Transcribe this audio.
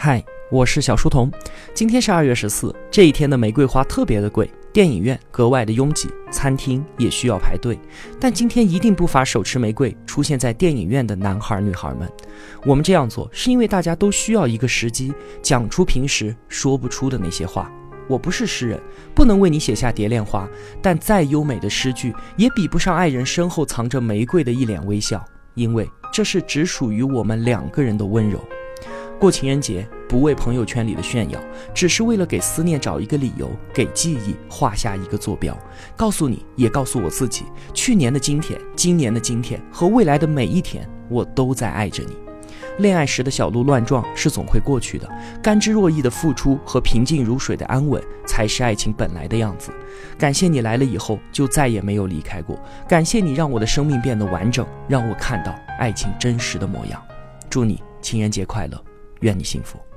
嗨，我是小书童。今天是二月十四，这一天的玫瑰花特别的贵，电影院格外的拥挤，餐厅也需要排队。但今天一定不乏手持玫瑰出现在电影院的男孩女孩们。我们这样做是因为大家都需要一个时机，讲出平时说不出的那些话。我不是诗人，不能为你写下蝶恋花，但再优美的诗句也比不上爱人身后藏着玫瑰的一脸微笑，因为这是只属于我们两个人的温柔。过情人节不为朋友圈里的炫耀，只是为了给思念找一个理由，给记忆画下一个坐标，告诉你也告诉我自己，去年的今天、今年的今天和未来的每一天，我都在爱着你。恋爱时的小鹿乱撞是总会过去的，甘之若饴的付出和平静如水的安稳才是爱情本来的样子。感谢你来了以后就再也没有离开过，感谢你让我的生命变得完整，让我看到爱情真实的模样。祝你情人节快乐！愿你幸福。